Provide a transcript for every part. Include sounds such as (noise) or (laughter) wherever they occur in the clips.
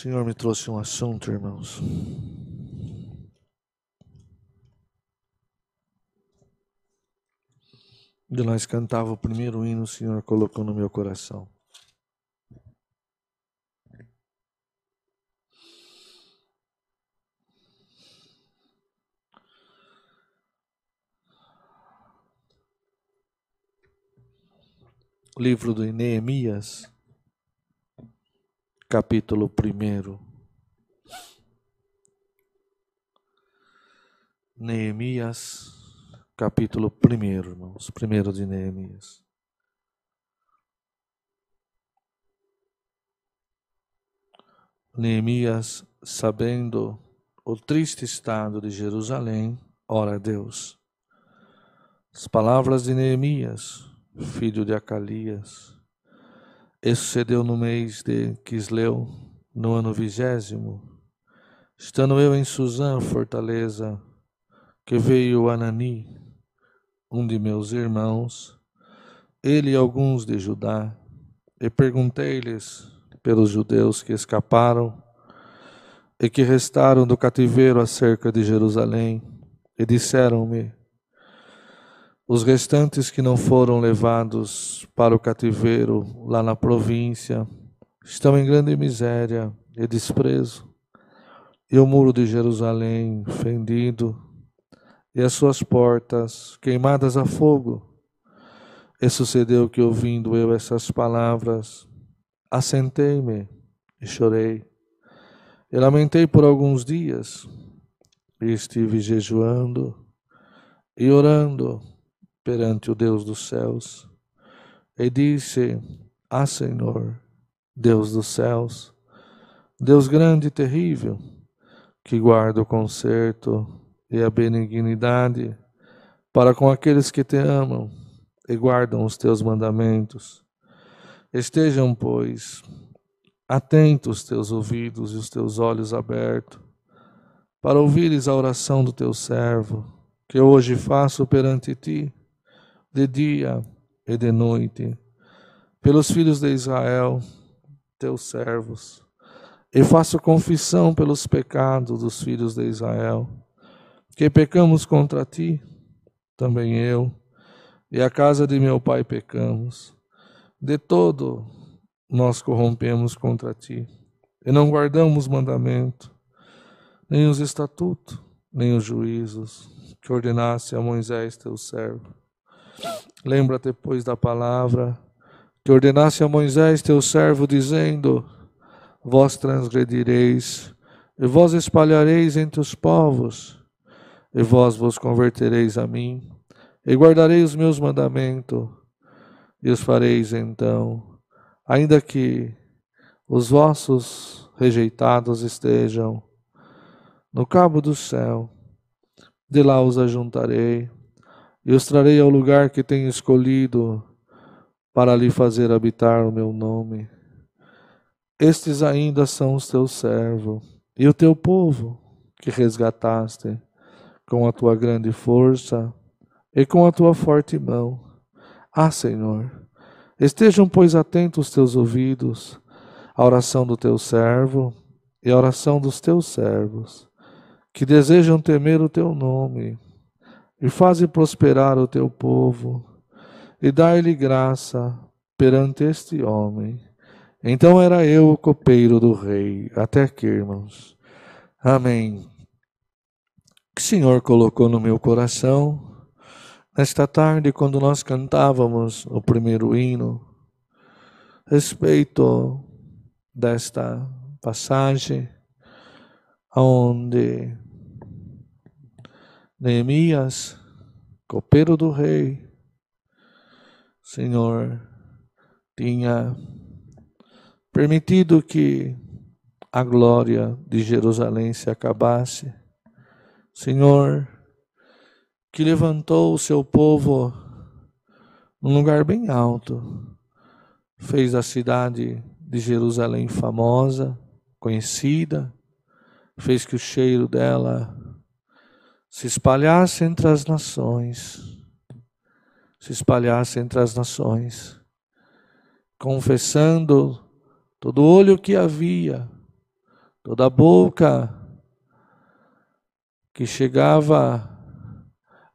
Senhor me trouxe um assunto, irmãos. De nós cantava o primeiro hino, o Senhor colocou no meu coração. Livro de Neemias, capítulo 1. Neemias, capítulo 1, irmãos, primeiro de Neemias. Neemias, sabendo o triste estado de Jerusalém, ora a Deus. As palavras de Neemias, filho de Acalias, isso sucedeu no mês de Quisleu, no ano vigésimo. Estando eu em Suzã, fortaleza, que veio Anani, um de meus irmãos, ele e alguns de Judá, e perguntei-lhes pelos judeus que escaparam e que restaram do cativeiro acerca de Jerusalém, e disseram-me: os restantes que não foram levados para o cativeiro lá na província estão em grande miséria e desprezo, e o muro de Jerusalém fendido, e as suas portas queimadas a fogo. E sucedeu que, ouvindo eu essas palavras, assentei-me e chorei, e lamentei por alguns dias, e estive jejuando e orando perante o Deus dos céus e disse: Ah, Senhor, Deus dos céus, Deus grande e terrível, que guarda o conserto e a benignidade para com aqueles que te amam e guardam os teus mandamentos. Estejam, pois, atentos os teus ouvidos e os teus olhos abertos, para ouvires a oração do teu servo, que hoje faço perante ti de dia e de noite, pelos filhos de Israel, teus servos, e faço confissão pelos pecados dos filhos de Israel, que pecamos contra ti, também eu, e a casa de meu pai pecamos. De todo nós corrompemos contra ti, e não guardamos mandamento, nem os estatutos, nem os juízos que ordenasse a Moisés teu servo. Lembra-te, pois, da palavra que ordenasse a Moisés, teu servo, dizendo: Vós transgredireis, e vós espalhareis entre os povos, e vós vos convertereis a mim, e guardareis os meus mandamentos, e os fareis então, ainda que os vossos rejeitados estejam no cabo do céu, de lá os ajuntarei e os trarei ao lugar que tenho escolhido para lhe fazer habitar o meu nome. Estes ainda são os teus servos e o teu povo que resgataste com a tua grande força e com a tua forte mão. Ah, Senhor, estejam, pois, atentos os teus ouvidos à oração do teu servo e à oração dos teus servos, que desejam temer o teu nome e faze prosperar o teu povo, e dai-lhe graça perante este homem. Então era eu o copeiro do rei, até aqui, irmãos. Amém. Que o Senhor colocou no meu coração, nesta tarde, quando nós cantávamos o primeiro hino, respeito desta passagem, onde Neemias, copeiro do rei, Senhor, tinha permitido que a glória de Jerusalém se acabasse. Senhor, que levantou o seu povo num lugar bem alto, fez a cidade de Jerusalém famosa, conhecida, fez que o cheiro dela se espalhasse entre as nações, se espalhasse entre as nações, confessando todo olho que havia toda boca que chegava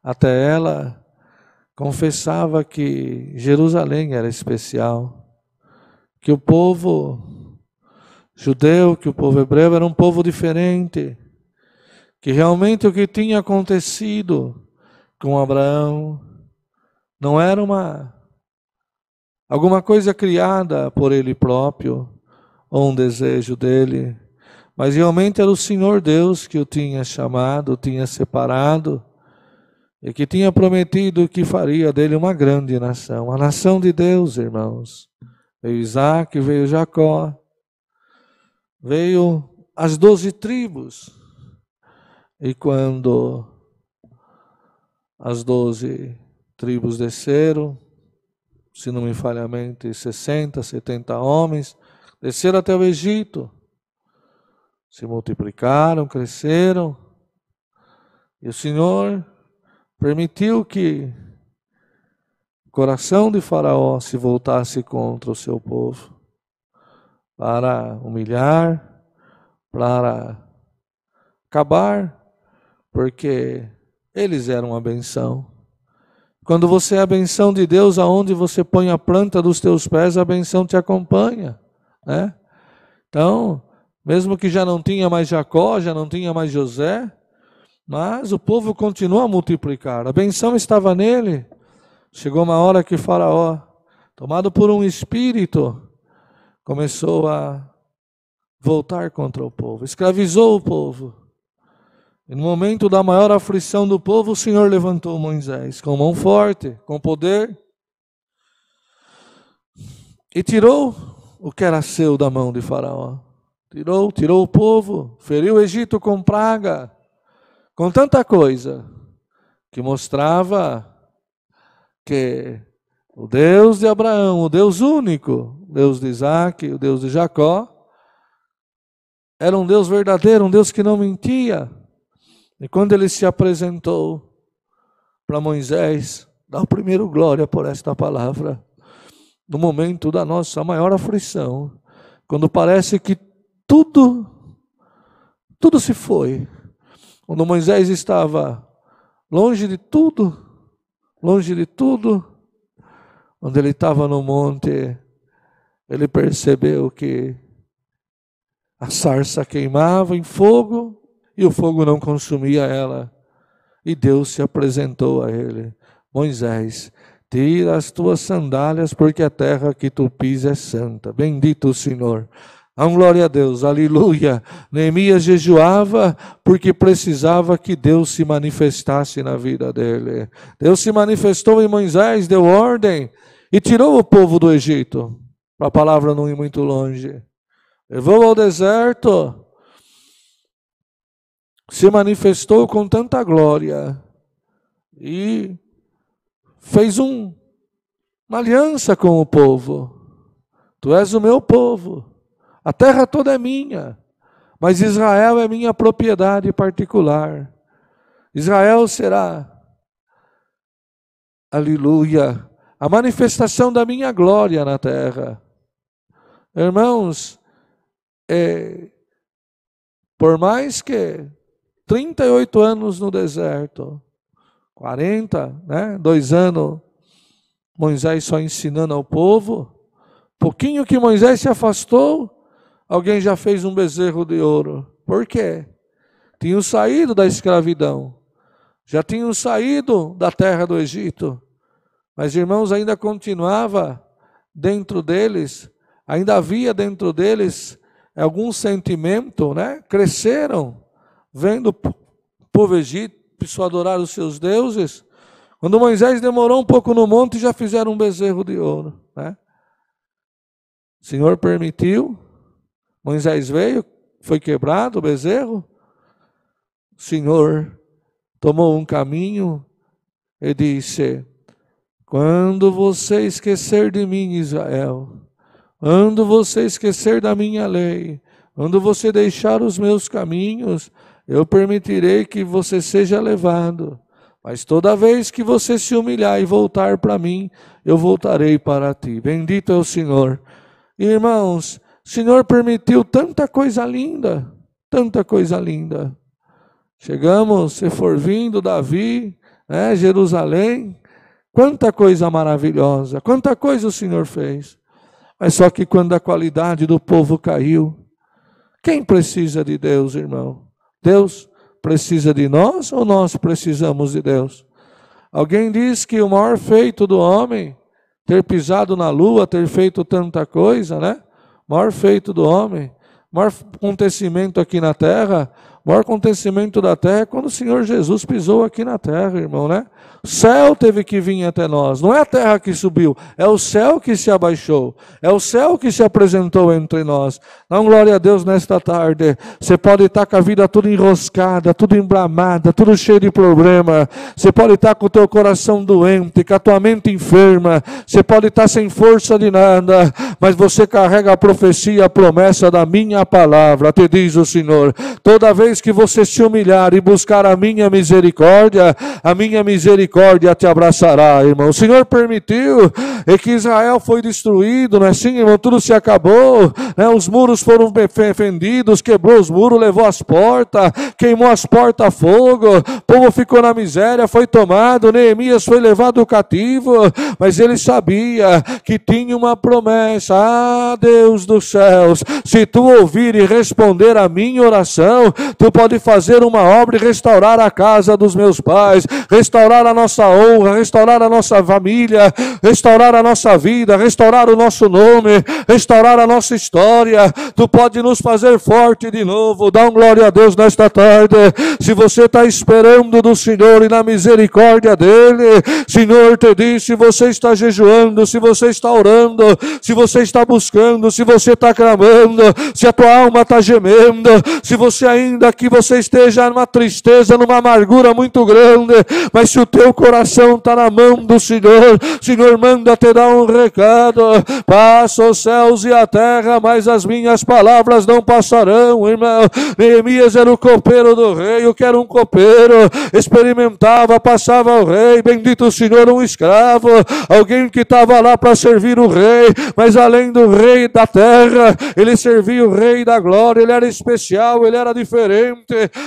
até ela confessava que Jerusalém era especial, que o povo judeu, que o povo hebreu era um povo diferente, que realmente o que tinha acontecido com Abraão não era uma alguma coisa criada por ele próprio ou um desejo dele, mas realmente era o Senhor Deus que o tinha chamado, tinha separado e que tinha prometido que faria dele uma grande nação, a nação de Deus, irmãos. Veio Isaac, veio Jacó, veio as doze tribos. E quando as doze tribos desceram, se não me falha a mente, 60, 70 homens, desceram até o Egito, se multiplicaram, cresceram, e o Senhor permitiu que o coração de Faraó se voltasse contra o seu povo, para humilhar, para acabar, porque eles eram a benção. Quando você é a benção de Deus, aonde você põe a planta dos teus pés, a benção te acompanha, né? Então, mesmo que já não tinha mais Jacó, já não tinha mais José, mas o povo continua a multiplicar. A benção estava nele. Chegou uma hora que Faraó, tomado por um espírito, começou a voltar contra o povo, escravizou o povo. E no momento da maior aflição do povo, o Senhor levantou Moisés com mão forte, com poder, e tirou o que era seu da mão de Faraó. Tirou, tirou o povo, feriu o Egito com praga com tanta coisa que mostrava que o Deus de Abraão, o Deus único, o Deus de Isaac, o Deus de Jacó, era um Deus verdadeiro, um Deus que não mentia. E quando ele se apresentou para Moisés, dá o primeiro glória por esta palavra, no momento da nossa maior aflição, quando parece que tudo, tudo se foi, quando Moisés estava longe de tudo, longe de tudo, quando ele estava no monte, ele percebeu que a sarça queimava em fogo e o fogo não consumia ela. E Deus se apresentou a ele: Moisés, tira as tuas sandálias, porque a terra que tu pisas é santa. Bendito o Senhor. Ah, glória a Deus, aleluia. Neemias jejuava porque precisava que Deus se manifestasse na vida dele. Deus se manifestou em Moisés, deu ordem e tirou o povo do Egito, a palavra não ir muito longe. Levou ao deserto, se manifestou com tanta glória e fez um, uma aliança com o povo. Tu és o meu povo a terra toda é minha, mas Israel é minha propriedade particular. Israel será, aleluia, a manifestação da minha glória na terra. Irmãos, é, por mais que 38 anos no deserto, 40, né, dois anos, Moisés só ensinando ao povo, pouquinho que Moisés se afastou, Alguém já fez um bezerro de ouro. Por quê? Tinham saído da escravidão. Já tinham saído da terra do Egito. Mas, irmãos, ainda continuava dentro deles, ainda havia dentro deles algum sentimento, né? Cresceram vendo o povo egípcio adorar os seus deuses. Quando Moisés demorou um pouco no monte, já fizeram um bezerro de ouro, né? O Senhor permitiu, Moisés veio, foi quebrado o bezerro. O Senhor tomou um caminho e disse: Quando você esquecer de mim, Israel, quando você esquecer da minha lei, quando você deixar os meus caminhos, eu permitirei que você seja levado. Mas toda vez que você se humilhar e voltar para mim, eu voltarei para ti. Bendito é o Senhor. Irmãos, o Senhor permitiu tanta coisa linda tanta coisa linda. Chegamos, se for vindo Davi, né, Jerusalém, quanta coisa maravilhosa, quanta coisa o Senhor fez. Mas só que quando a qualidade do povo caiu, quem precisa de Deus, irmão? Deus precisa de nós ou nós precisamos de Deus? Alguém diz que o maior feito do homem, ter pisado na lua, ter feito tanta coisa, né? O maior feito do homem, maior acontecimento aqui na terra, o maior acontecimento da terra é quando o Senhor Jesus pisou aqui na terra, irmão, né? O céu teve que vir até nós, não é a terra que subiu, é o céu que se abaixou, é o céu que se apresentou entre nós. Dá glória a Deus nesta tarde. Você pode estar com a vida tudo enroscada, tudo emblamada, tudo cheio de problema. Você pode estar com o teu coração doente, com a tua mente enferma. Você pode estar sem força de nada, mas você carrega a profecia, a promessa da minha palavra. Te diz o Senhor: toda vez que você se humilhar e buscar a minha misericórdia, a minha misericórdia misericórdia te abraçará, irmão. O Senhor permitiu e que Israel foi destruído, não é assim, irmão? Tudo se acabou, né? os muros foram fendidos, quebrou os muros, levou as portas, queimou as portas a fogo, o povo ficou na miséria, foi tomado, Neemias foi levado cativo, mas ele sabia que tinha uma promessa, ah, Deus dos céus, se tu ouvir e responder a minha oração, tu pode fazer uma obra e restaurar a casa dos meus pais, restaurar a nossa honra, restaurar a nossa família, restaurar a nossa vida, restaurar o nosso nome, restaurar a nossa história. Tu pode nos fazer forte de novo. Dá um glória a Deus nesta tarde. Se você está esperando do Senhor e na misericórdia dele, Senhor te diz: se você está jejuando, se você está orando, se você está buscando, se você está clamando, se a tua alma está gemendo, se você ainda que você esteja numa tristeza, numa amargura muito grande, mas se o teu coração está na mão do Senhor. Senhor, manda te dar um recado. Passa os céus e a terra, mas as minhas palavras não passarão, irmão. Neemias era o copeiro do rei, eu quero um copeiro. Experimentava, passava o rei, bendito o Senhor, um escravo, alguém que estava lá para servir o rei, mas além do rei da terra, ele servia o rei da glória, ele era especial, ele era diferente,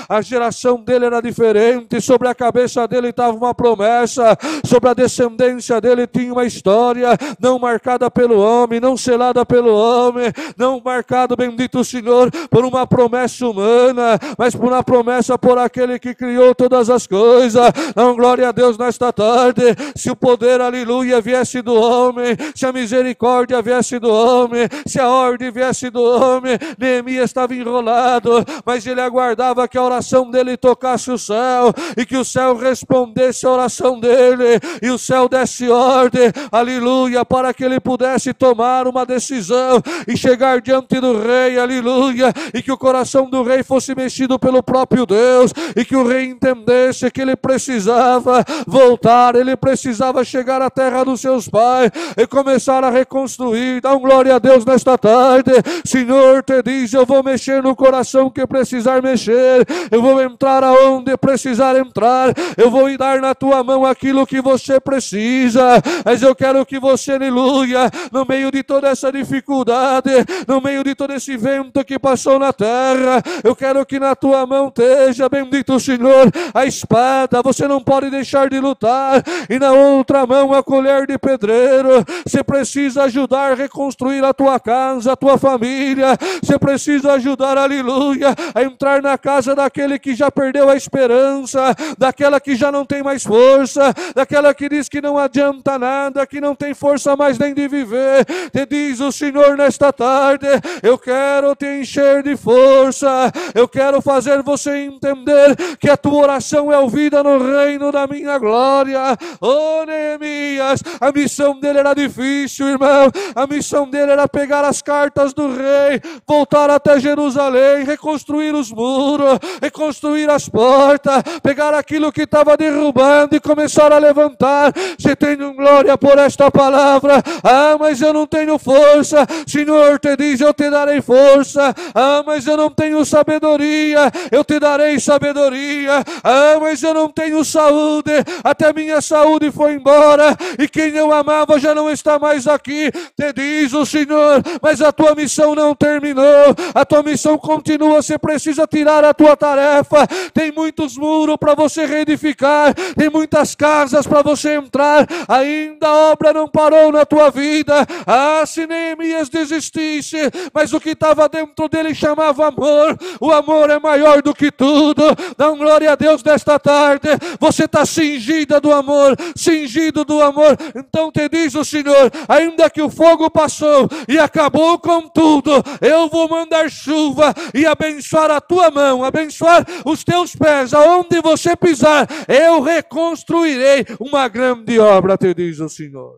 a geração dele era diferente, sobre a cabeça dele estava uma promessa sobre a descendência dele tinha uma história, não marcada pelo homem, não selada pelo homem, não marcado, bendito Senhor, por uma promessa humana, mas por uma promessa por aquele que criou todas as coisas. Não, glória a Deus nesta tarde. Se o poder, aleluia, viesse do homem, se a misericórdia viesse do homem, se a ordem viesse do homem, Neemias estava enrolado, mas ele aguardava que a oração dele tocasse o céu e que o céu respondesse a oração dele e o céu desse ordem, aleluia, para que ele pudesse tomar uma decisão e chegar diante do rei, aleluia, e que o coração do rei fosse mexido pelo próprio Deus e que o rei entendesse que ele precisava voltar, ele precisava chegar à terra dos seus pais e começar a reconstruir. Dá um glória a Deus nesta tarde. Senhor, te diz: Eu vou mexer no coração que precisar mexer, eu vou entrar aonde precisar entrar, eu vou dar na tua mão aquilo que você precisa, mas eu quero que você, aleluia, no meio de toda essa dificuldade, no meio de todo esse vento que passou na terra, eu quero que na tua mão esteja, bendito Senhor, a espada, você não pode deixar de lutar, e na outra mão a colher de pedreiro, você precisa ajudar a reconstruir a tua casa, a tua família, você precisa ajudar, aleluia, a entrar na casa daquele que já perdeu a esperança, daquela que já não tem mais força daquela que diz que não adianta nada, que não tem força mais nem de viver. Te diz o Senhor nesta tarde: eu quero te encher de força, eu quero fazer você entender que a tua oração é ouvida no reino da minha glória. Oh, Neemias, a missão dele era difícil, irmão. A missão dele era pegar as cartas do rei, voltar até Jerusalém, reconstruir os muros muro, reconstruir as portas, pegar aquilo que estava derrubando e começar a levantar. Você tem glória por esta palavra. Ah, mas eu não tenho força. Senhor te diz: Eu te darei força. Ah, mas eu não tenho sabedoria. Eu te darei sabedoria. Ah, mas eu não tenho saúde. Até minha saúde foi embora. E quem eu amava já não está mais aqui. Te diz o Senhor, mas a tua missão não terminou. A tua missão continua. Você precisa tirar a tua tarefa. Tem muitos muros para você reedificar. Tem muitas casas para você entrar. Ainda a obra não parou na tua vida. Ah, se Neemias desistisse, mas o que estava dentro dele chamava amor. O amor é maior do que tudo. Dá glória a Deus nesta tarde. Você está cingida do amor, cingido do amor. Então te diz o Senhor: ainda que o fogo passou e acabou com tudo, eu vou mandar chuva e abençoar a tua mão, abençoar os teus pés, aonde você pisar, eu reconstruirei uma grande obra, te diz o Senhor.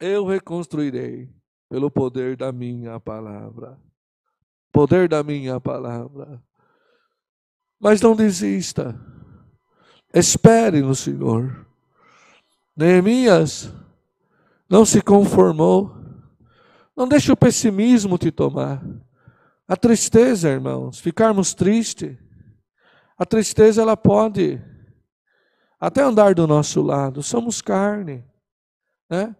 Eu reconstruirei pelo poder da minha palavra. Poder da minha palavra. Mas não desista. Espere no Senhor. Neemias não se conformou. Não deixe o pessimismo te tomar. A tristeza, irmãos, ficarmos tristes. A tristeza ela pode até andar do nosso lado. Somos carne, né?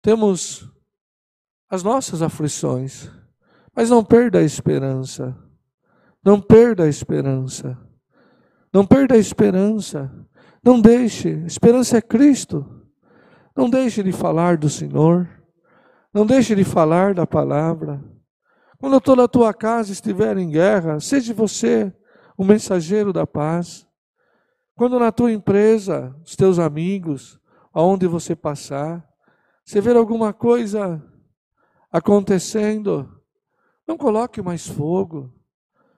Temos as nossas aflições, mas não perda a esperança. Não perda a esperança. Não perda a esperança. Não deixe. Esperança é Cristo. Não deixe de falar do Senhor. Não deixe de falar da palavra. Quando toda a tua casa estiver em guerra, seja você o mensageiro da paz. Quando na tua empresa, os teus amigos, aonde você passar, você ver alguma coisa acontecendo, não coloque mais fogo.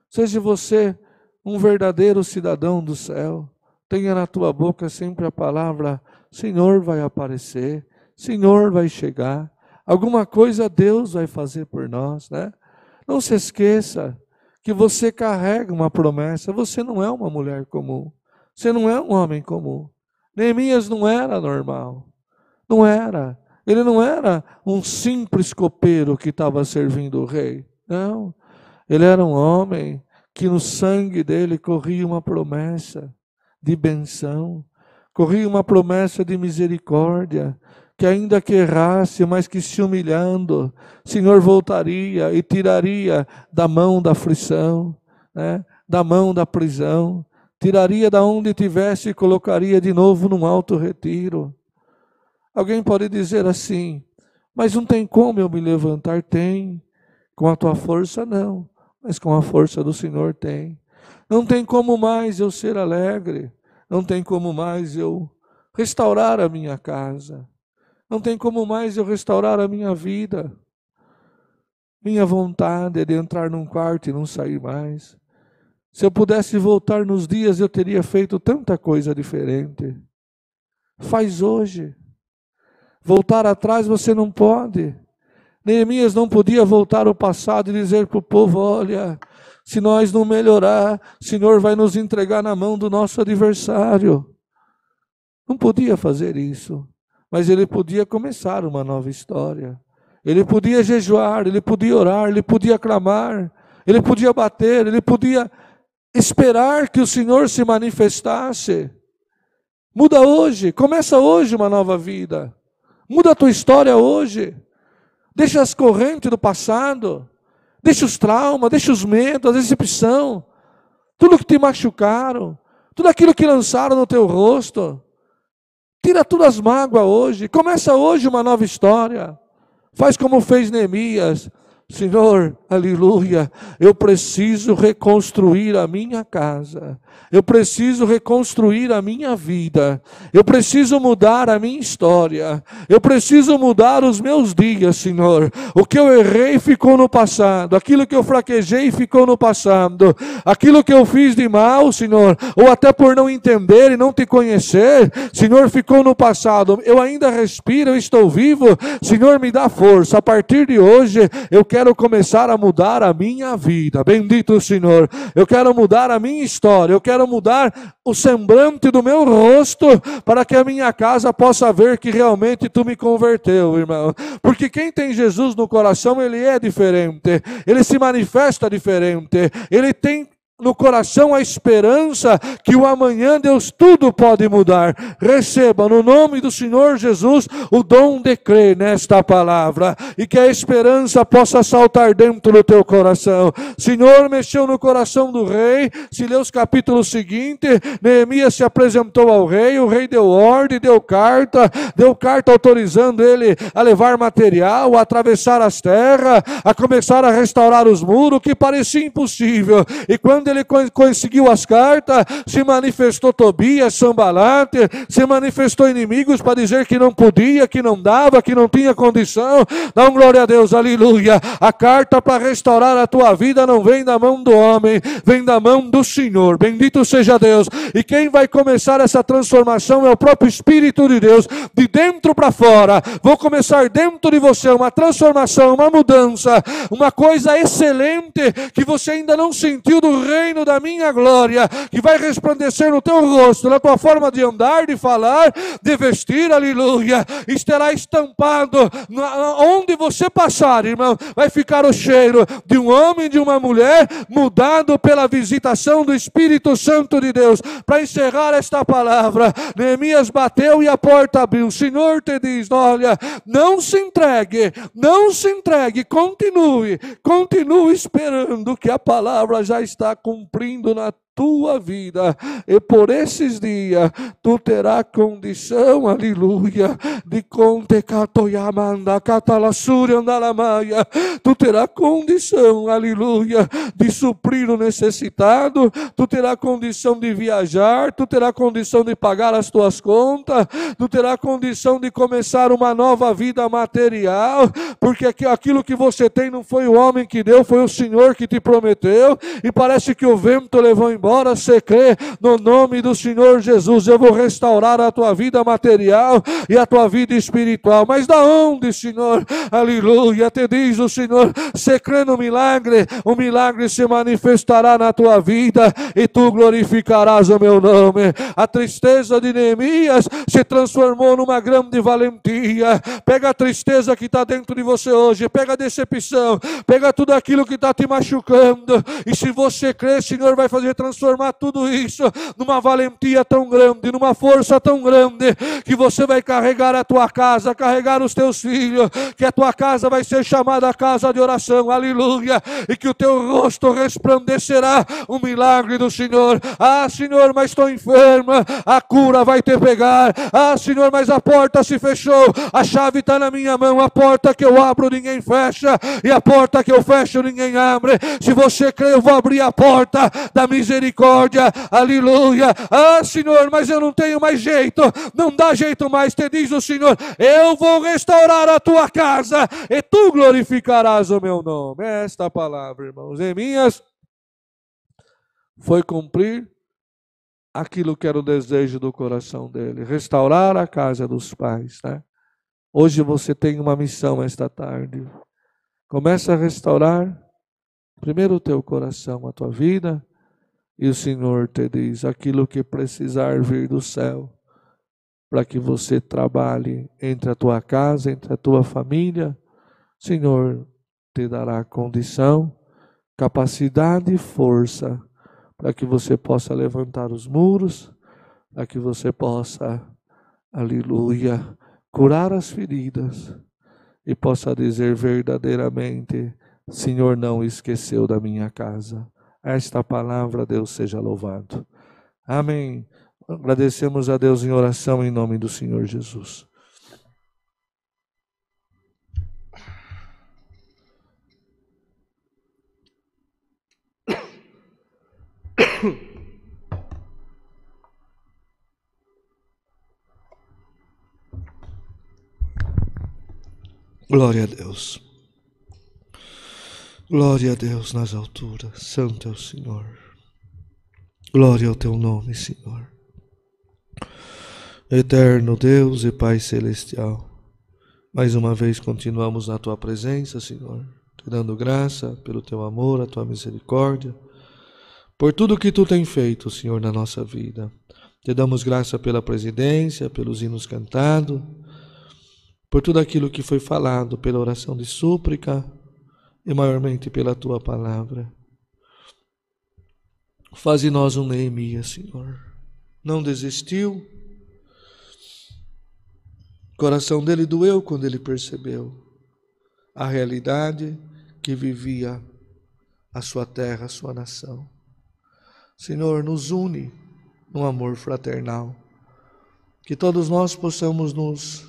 Seja você um verdadeiro cidadão do céu. Tenha na tua boca sempre a palavra: Senhor vai aparecer, Senhor vai chegar. Alguma coisa Deus vai fazer por nós, né? Não se esqueça que você carrega uma promessa. Você não é uma mulher comum. Você não é um homem comum. Neemias não era normal. Não era. Ele não era um simples copeiro que estava servindo o rei. Não. Ele era um homem que no sangue dele corria uma promessa de benção, corria uma promessa de misericórdia, que ainda que errasse, mas que se humilhando, Senhor voltaria e tiraria da mão da aflição, né? da mão da prisão, tiraria da onde tivesse e colocaria de novo num alto retiro. Alguém pode dizer assim, mas não tem como eu me levantar? Tem. Com a tua força, não. Mas com a força do Senhor tem. Não tem como mais eu ser alegre. Não tem como mais eu restaurar a minha casa. Não tem como mais eu restaurar a minha vida. Minha vontade é de entrar num quarto e não sair mais. Se eu pudesse voltar nos dias, eu teria feito tanta coisa diferente. Faz hoje. Voltar atrás você não pode. Neemias não podia voltar ao passado e dizer para o povo: olha, se nós não melhorar, o Senhor vai nos entregar na mão do nosso adversário. Não podia fazer isso mas ele podia começar uma nova história. Ele podia jejuar, ele podia orar, ele podia clamar, ele podia bater, ele podia esperar que o Senhor se manifestasse. Muda hoje, começa hoje uma nova vida. Muda a tua história hoje. Deixa as correntes do passado, deixa os traumas, deixa os medos, a decepção, tudo que te machucaram, tudo aquilo que lançaram no teu rosto. Tira todas as mágoas hoje. Começa hoje uma nova história. Faz como fez Neemias. Senhor, aleluia, eu preciso reconstruir a minha casa, eu preciso reconstruir a minha vida, eu preciso mudar a minha história, eu preciso mudar os meus dias, Senhor. O que eu errei ficou no passado, aquilo que eu fraquejei ficou no passado, aquilo que eu fiz de mal, Senhor, ou até por não entender e não te conhecer, Senhor, ficou no passado. Eu ainda respiro, eu estou vivo, Senhor, me dá força. A partir de hoje, eu quero quero começar a mudar a minha vida. Bendito Senhor. Eu quero mudar a minha história. Eu quero mudar o semblante do meu rosto para que a minha casa possa ver que realmente tu me converteu, irmão. Porque quem tem Jesus no coração, ele é diferente. Ele se manifesta diferente. Ele tem no coração a esperança que o amanhã Deus tudo pode mudar. Receba no nome do Senhor Jesus o dom de crer nesta palavra e que a esperança possa saltar dentro do teu coração. Senhor mexeu no coração do rei. Se lê os capítulos seguintes, Neemias se apresentou ao rei, o rei deu ordem, deu carta, deu carta autorizando ele a levar material, a atravessar as terras, a começar a restaurar os muros, que parecia impossível. E quando ele conseguiu as cartas, se manifestou Tobias, Sambalate, se manifestou inimigos para dizer que não podia, que não dava, que não tinha condição. Dá um glória a Deus, aleluia. A carta para restaurar a tua vida não vem da mão do homem, vem da mão do Senhor. Bendito seja Deus. E quem vai começar essa transformação é o próprio Espírito de Deus, de dentro para fora. Vou começar dentro de você uma transformação, uma mudança, uma coisa excelente que você ainda não sentiu do Rei reino da minha glória, que vai resplandecer no teu rosto, na tua forma de andar, de falar, de vestir, aleluia. Estará estampado onde você passar, irmão, vai ficar o cheiro de um homem, de uma mulher, mudado pela visitação do Espírito Santo de Deus. Para encerrar esta palavra, Neemias bateu e a porta abriu. O Senhor te diz: olha, não se entregue, não se entregue, continue, continue esperando que a palavra já está com cumprindo na tua vida. E por esses dias tu terás condição, aleluia, de conte catoyamanda, catalassuri andalamaia. Tu terás condição, aleluia, de suprir o necessitado. Tu terás condição de viajar. Tu terás condição de pagar as tuas contas. Tu terás condição de começar uma nova vida material. Porque aquilo que você tem não foi o homem que deu, foi o Senhor que te prometeu. E parece que o vento levou embora Agora você crê no nome do Senhor Jesus, eu vou restaurar a tua vida material e a tua vida espiritual. Mas da onde, Senhor? Aleluia. Te diz o Senhor, você crê no milagre, o milagre se manifestará na tua vida e tu glorificarás o meu nome. A tristeza de Neemias se transformou numa grande valentia. Pega a tristeza que está dentro de você hoje, pega a decepção, pega tudo aquilo que está te machucando, e se você crê, Senhor vai fazer transformação transformar tudo isso numa valentia tão grande, numa força tão grande, que você vai carregar a tua casa, carregar os teus filhos, que a tua casa vai ser chamada casa de oração, aleluia, e que o teu rosto resplandecerá o milagre do Senhor. Ah, Senhor, mas estou enferma, a cura vai te pegar. Ah, Senhor, mas a porta se fechou, a chave está na minha mão, a porta que eu abro ninguém fecha, e a porta que eu fecho ninguém abre. Se você crê, eu vou abrir a porta da misericórdia misericórdia, aleluia. Ah, Senhor, mas eu não tenho mais jeito, não dá jeito mais. Te diz o Senhor: Eu vou restaurar a tua casa e tu glorificarás o meu nome. Esta palavra, irmãos, em minhas foi cumprir aquilo que era o desejo do coração dele, restaurar a casa dos pais, né? Hoje você tem uma missão esta tarde. Começa a restaurar primeiro o teu coração, a tua vida, e o Senhor te diz aquilo que precisar vir do céu, para que você trabalhe entre a tua casa, entre a tua família. Senhor te dará condição, capacidade e força para que você possa levantar os muros, para que você possa, aleluia, curar as feridas e possa dizer verdadeiramente: Senhor não esqueceu da minha casa esta palavra, Deus seja louvado. Amém. Agradecemos a Deus em oração em nome do Senhor Jesus. (coughs) Glória a Deus. Glória a Deus nas alturas, santo é o Senhor. Glória ao teu nome, Senhor. Eterno Deus e Pai celestial, mais uma vez continuamos na tua presença, Senhor, te dando graça pelo teu amor, a tua misericórdia, por tudo que tu tem feito, Senhor, na nossa vida. Te damos graça pela presidência, pelos hinos cantados, por tudo aquilo que foi falado, pela oração de súplica e maiormente pela tua palavra. Faz em nós um Neemias, Senhor. Não desistiu. O coração dele doeu quando ele percebeu a realidade que vivia a sua terra, a sua nação. Senhor, nos une no amor fraternal. Que todos nós possamos nos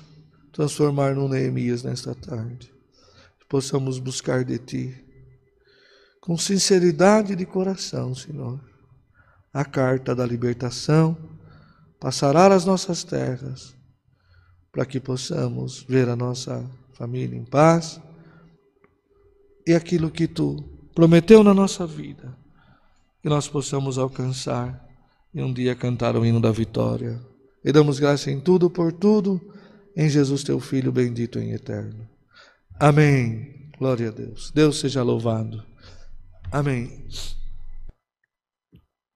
transformar no Neemias nesta tarde. Possamos buscar de Ti, com sinceridade de coração, Senhor, a carta da libertação, passará às nossas terras, para que possamos ver a nossa família em paz e aquilo que Tu prometeu na nossa vida, que nós possamos alcançar e um dia cantar o hino da vitória. E damos graça em tudo por tudo, em Jesus teu Filho bendito em eterno. Amém. Glória a Deus. Deus seja louvado. Amém.